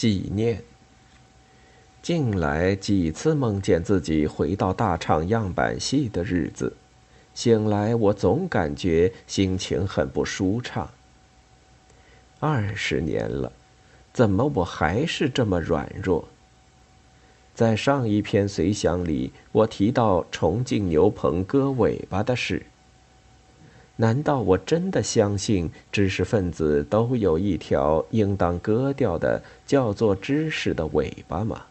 纪念。近来几次梦见自己回到大厂样板戏的日子，醒来我总感觉心情很不舒畅。二十年了，怎么我还是这么软弱？在上一篇随想里，我提到重庆牛棚割尾巴的事。难道我真的相信知识分子都有一条应当割掉的叫做知识的尾巴吗？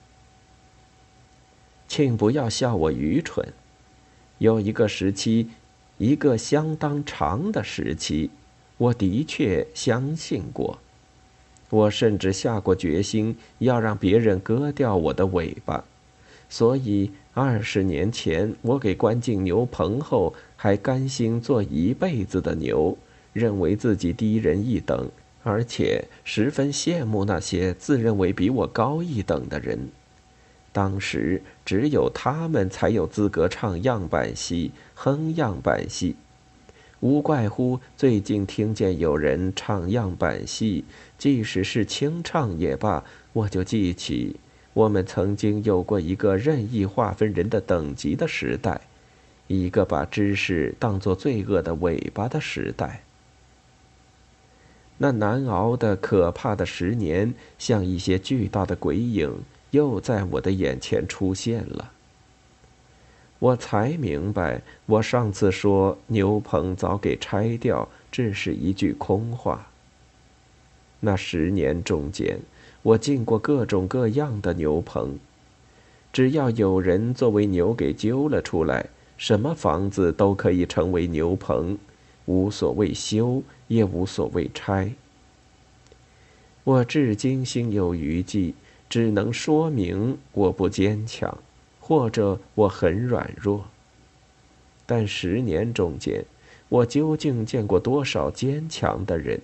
请不要笑我愚蠢。有一个时期，一个相当长的时期，我的确相信过。我甚至下过决心要让别人割掉我的尾巴。所以二十年前，我给关进牛棚后。还甘心做一辈子的牛，认为自己低人一等，而且十分羡慕那些自认为比我高一等的人。当时只有他们才有资格唱样板戏、哼样板戏。无怪乎最近听见有人唱样板戏，即使是清唱也罢，我就记起我们曾经有过一个任意划分人的等级的时代。一个把知识当作罪恶的尾巴的时代，那难熬的、可怕的十年，像一些巨大的鬼影，又在我的眼前出现了。我才明白，我上次说牛棚早给拆掉，只是一句空话。那十年中间，我进过各种各样的牛棚，只要有人作为牛给揪了出来。什么房子都可以成为牛棚，无所谓修，也无所谓拆。我至今心有余悸，只能说明我不坚强，或者我很软弱。但十年中间，我究竟见过多少坚强的人？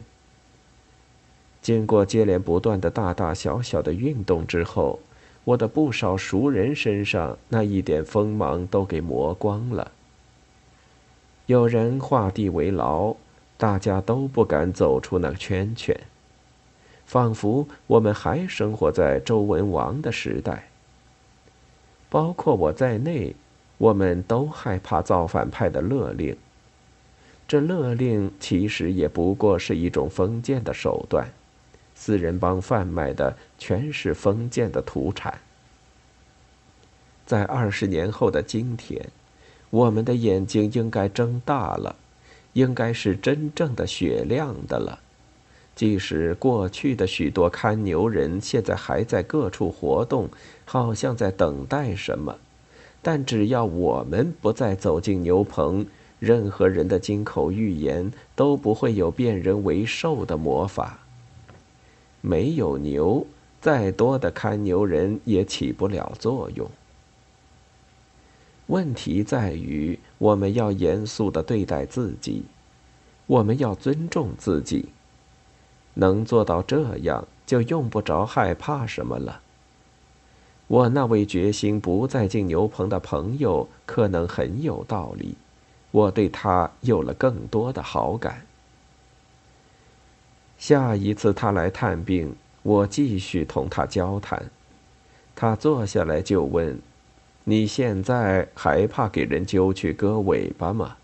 经过接连不断的大大小小的运动之后。我的不少熟人身上那一点锋芒都给磨光了。有人画地为牢，大家都不敢走出那圈圈，仿佛我们还生活在周文王的时代。包括我在内，我们都害怕造反派的勒令。这勒令其实也不过是一种封建的手段。四人帮贩卖的全是封建的土产。在二十年后的今天，我们的眼睛应该睁大了，应该是真正的雪亮的了。即使过去的许多看牛人现在还在各处活动，好像在等待什么，但只要我们不再走进牛棚，任何人的金口玉言都不会有变人为兽的魔法。没有牛，再多的看牛人也起不了作用。问题在于，我们要严肃的对待自己，我们要尊重自己。能做到这样，就用不着害怕什么了。我那位决心不再进牛棚的朋友，可能很有道理，我对他有了更多的好感。下一次他来探病，我继续同他交谈。他坐下来就问：“你现在还怕给人揪去割尾巴吗？”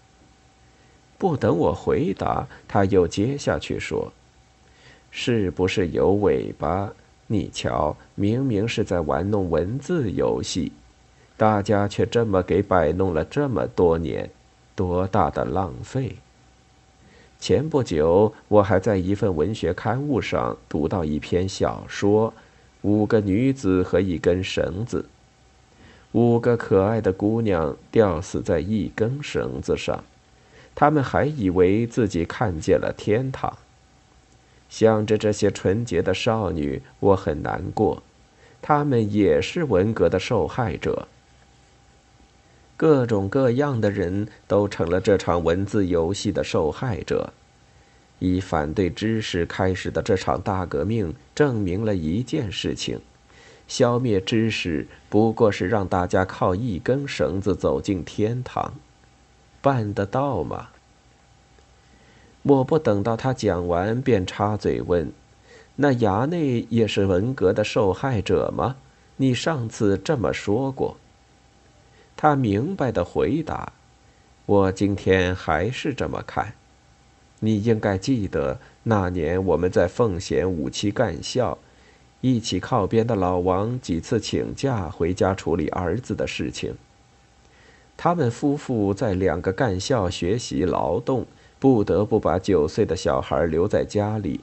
不等我回答，他又接下去说：“是不是有尾巴？你瞧，明明是在玩弄文字游戏，大家却这么给摆弄了这么多年，多大的浪费！”前不久，我还在一份文学刊物上读到一篇小说，《五个女子和一根绳子》。五个可爱的姑娘吊死在一根绳子上，她们还以为自己看见了天堂。想着这些纯洁的少女，我很难过。她们也是文革的受害者。各种各样的人都成了这场文字游戏的受害者。以反对知识开始的这场大革命，证明了一件事情：消灭知识不过是让大家靠一根绳子走进天堂。办得到吗？我不等到他讲完，便插嘴问：“那衙内也是文革的受害者吗？你上次这么说过。他明白的回答：“我今天还是这么看。你应该记得那年我们在奉贤五期干校，一起靠边的老王几次请假回家处理儿子的事情。他们夫妇在两个干校学习劳动，不得不把九岁的小孩留在家里。”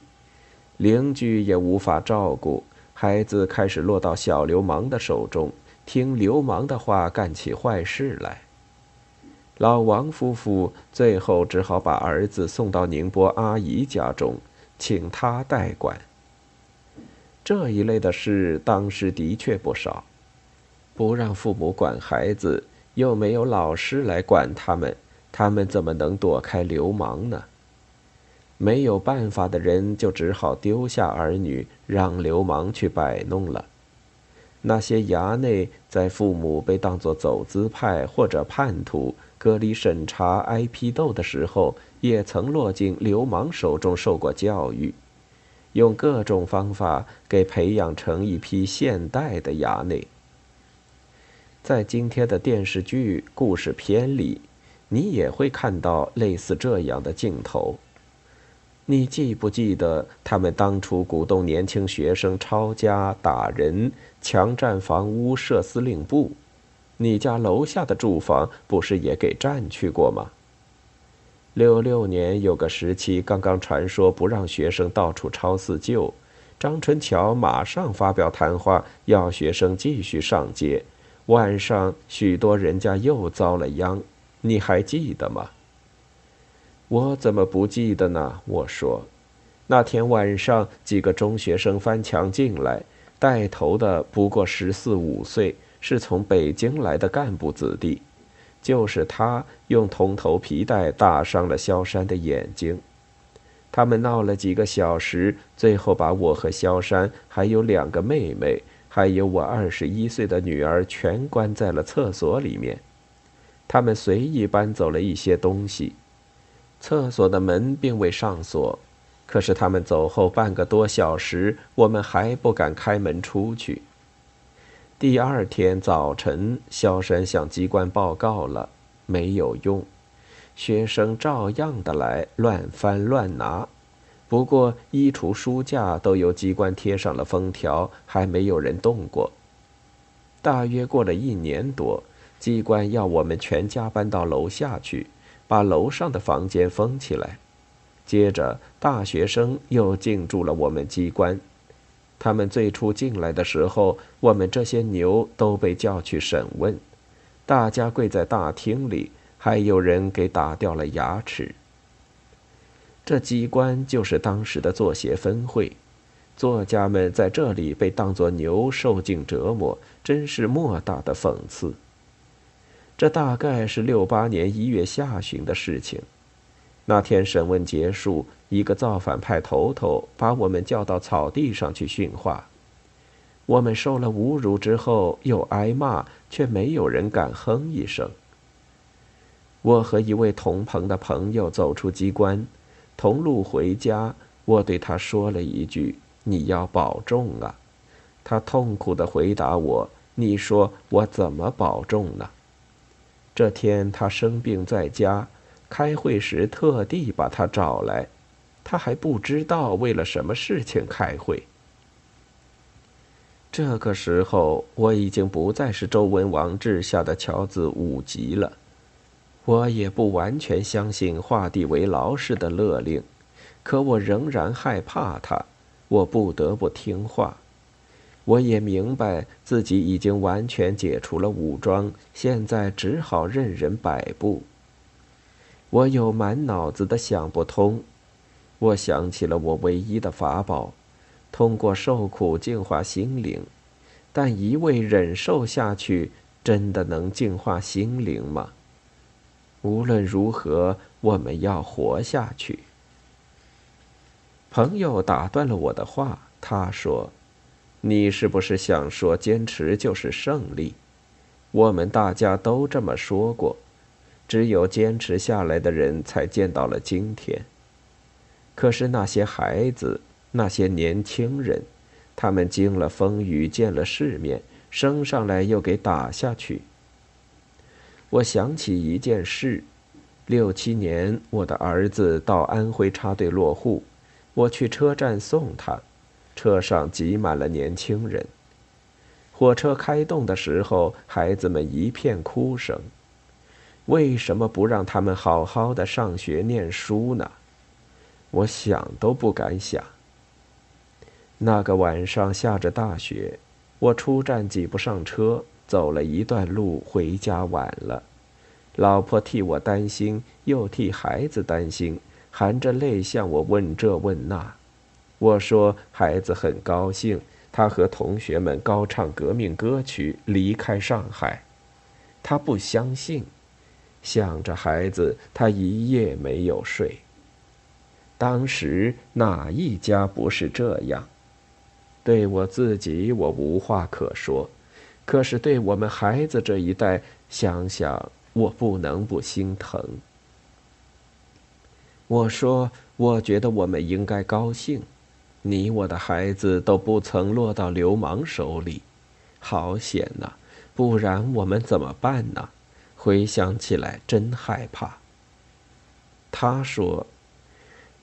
邻居也无法照顾孩子，开始落到小流氓的手中，听流氓的话干起坏事来。老王夫妇最后只好把儿子送到宁波阿姨家中，请她代管。这一类的事当时的确不少，不让父母管孩子，又没有老师来管他们，他们怎么能躲开流氓呢？没有办法的人，就只好丢下儿女，让流氓去摆弄了。那些衙内在父母被当作走资派或者叛徒、隔离审查、挨批斗的时候，也曾落进流氓手中受过教育，用各种方法给培养成一批现代的衙内。在今天的电视剧故事片里，你也会看到类似这样的镜头。你记不记得他们当初鼓动年轻学生抄家、打人、强占房屋、设司令部？你家楼下的住房不是也给占去过吗？六六年有个时期，刚刚传说不让学生到处抄四旧，张春桥马上发表谈话，要学生继续上街。晚上许多人家又遭了殃，你还记得吗？我怎么不记得呢？我说，那天晚上几个中学生翻墙进来，带头的不过十四五岁，是从北京来的干部子弟。就是他用铜头皮带打伤了萧山的眼睛。他们闹了几个小时，最后把我和萧山，还有两个妹妹，还有我二十一岁的女儿，全关在了厕所里面。他们随意搬走了一些东西。厕所的门并未上锁，可是他们走后半个多小时，我们还不敢开门出去。第二天早晨，萧山向机关报告了，没有用，学生照样的来乱翻乱拿，不过衣橱、书架都由机关贴上了封条，还没有人动过。大约过了一年多，机关要我们全家搬到楼下去。把楼上的房间封起来，接着大学生又进驻了我们机关。他们最初进来的时候，我们这些牛都被叫去审问，大家跪在大厅里，还有人给打掉了牙齿。这机关就是当时的作协分会，作家们在这里被当作牛受尽折磨，真是莫大的讽刺。这大概是六八年一月下旬的事情。那天审问结束，一个造反派头头把我们叫到草地上去训话。我们受了侮辱之后又挨骂，却没有人敢哼一声。我和一位同朋的朋友走出机关，同路回家。我对他说了一句：“你要保重啊。”他痛苦地回答我：“你说我怎么保重呢？”这天他生病在家，开会时特地把他找来，他还不知道为了什么事情开会。这个时候我已经不再是周文王治下的乔子五级了，我也不完全相信画地为牢似的勒令，可我仍然害怕他，我不得不听话。我也明白自己已经完全解除了武装，现在只好任人摆布。我有满脑子的想不通，我想起了我唯一的法宝，通过受苦净化心灵，但一味忍受下去，真的能净化心灵吗？无论如何，我们要活下去。朋友打断了我的话，他说。你是不是想说坚持就是胜利？我们大家都这么说过，只有坚持下来的人才见到了今天。可是那些孩子，那些年轻人，他们经了风雨，见了世面，升上来又给打下去。我想起一件事：六七年，我的儿子到安徽插队落户，我去车站送他，车上挤满了年轻人。火车开动的时候，孩子们一片哭声。为什么不让他们好好的上学念书呢？我想都不敢想。那个晚上下着大雪，我出站挤不上车，走了一段路回家晚了。老婆替我担心，又替孩子担心，含着泪向我问这问那。我说孩子很高兴，他和同学们高唱革命歌曲，离开上海。他不相信。想着孩子，他一夜没有睡。当时哪一家不是这样？对我自己，我无话可说；可是对我们孩子这一代，想想我不能不心疼。我说，我觉得我们应该高兴，你我的孩子都不曾落到流氓手里，好险呐！不然我们怎么办呢？回想起来，真害怕。他说：“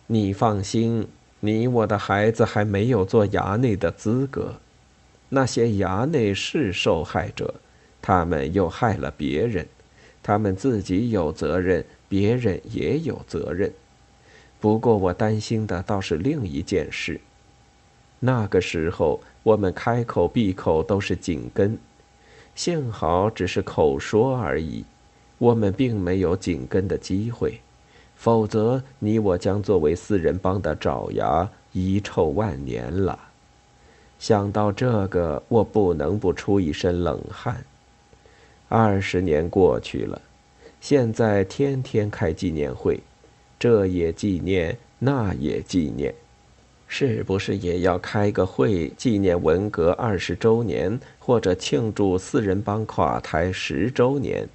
你放心，你我的孩子还没有做衙内的资格。那些衙内是受害者，他们又害了别人，他们自己有责任，别人也有责任。不过我担心的倒是另一件事。那个时候，我们开口闭口都是紧跟。”幸好只是口说而已，我们并没有紧跟的机会，否则你我将作为四人帮的爪牙，遗臭万年了。想到这个，我不能不出一身冷汗。二十年过去了，现在天天开纪念会，这也纪念，那也纪念。是不是也要开个会纪念文革二十周年，或者庆祝四人帮垮台十周年？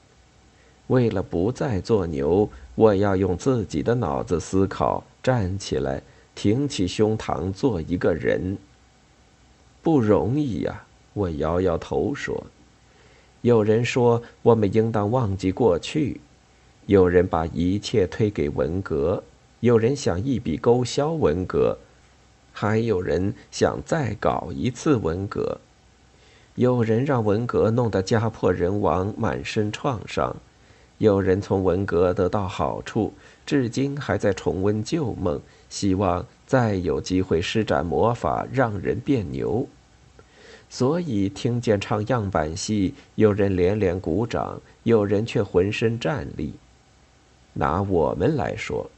为了不再做牛，我要用自己的脑子思考，站起来，挺起胸膛，做一个人。不容易呀！我摇摇头说：“有人说我们应当忘记过去，有人把一切推给文革，有人想一笔勾销文革。”还有人想再搞一次文革，有人让文革弄得家破人亡、满身创伤，有人从文革得到好处，至今还在重温旧梦，希望再有机会施展魔法让人变牛。所以听见唱样板戏，有人连连鼓掌，有人却浑身战栗。拿我们来说，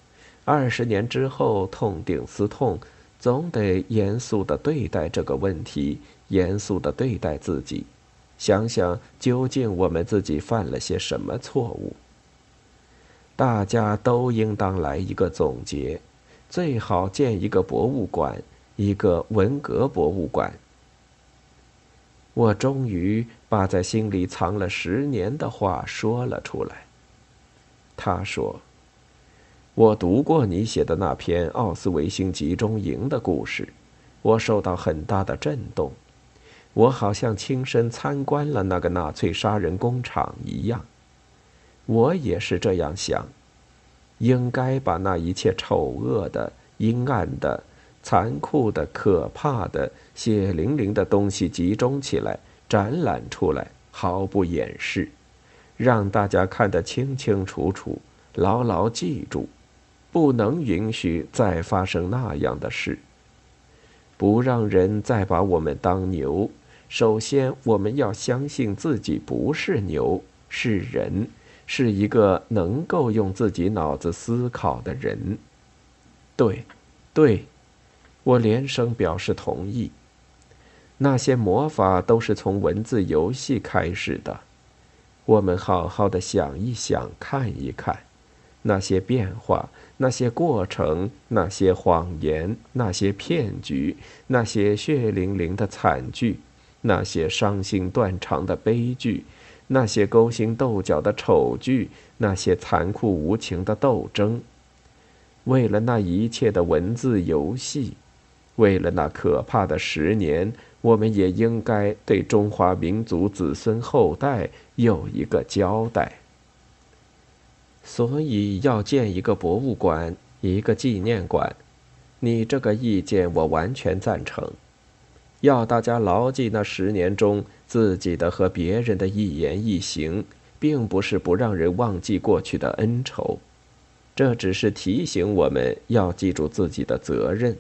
二十年之后痛定思痛。总得严肃的对待这个问题，严肃的对待自己，想想究竟我们自己犯了些什么错误。大家都应当来一个总结，最好建一个博物馆，一个文革博物馆。我终于把在心里藏了十年的话说了出来。他说。我读过你写的那篇奥斯维辛集中营的故事，我受到很大的震动，我好像亲身参观了那个纳粹杀人工厂一样。我也是这样想，应该把那一切丑恶的、阴暗的、残酷的、可怕的、血淋淋的东西集中起来，展览出来，毫不掩饰，让大家看得清清楚楚，牢牢记住。不能允许再发生那样的事。不让人再把我们当牛。首先，我们要相信自己不是牛，是人，是一个能够用自己脑子思考的人。对，对，我连声表示同意。那些魔法都是从文字游戏开始的。我们好好的想一想，看一看。那些变化，那些过程，那些谎言，那些骗局，那些血淋淋的惨剧，那些伤心断肠的悲剧，那些勾心斗角的丑剧，那些残酷无情的斗争。为了那一切的文字游戏，为了那可怕的十年，我们也应该对中华民族子孙后代有一个交代。所以要建一个博物馆，一个纪念馆。你这个意见我完全赞成。要大家牢记那十年中自己的和别人的一言一行，并不是不让人忘记过去的恩仇，这只是提醒我们要记住自己的责任，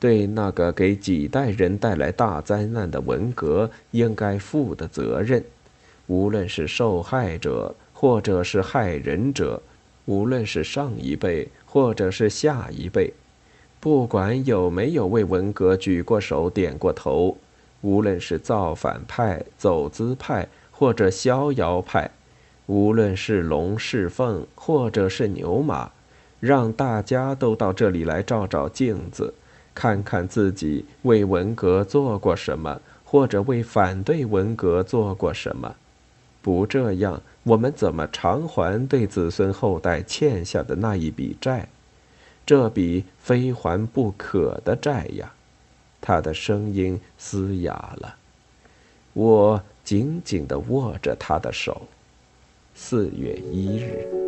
对那个给几代人带来大灾难的文革应该负的责任，无论是受害者。或者是害人者，无论是上一辈或者是下一辈，不管有没有为文革举过手、点过头，无论是造反派、走资派或者逍遥派，无论是龙是凤或者是牛马，让大家都到这里来照照镜子，看看自己为文革做过什么，或者为反对文革做过什么。不这样，我们怎么偿还对子孙后代欠下的那一笔债？这笔非还不可的债呀！他的声音嘶哑了。我紧紧地握着他的手。四月一日。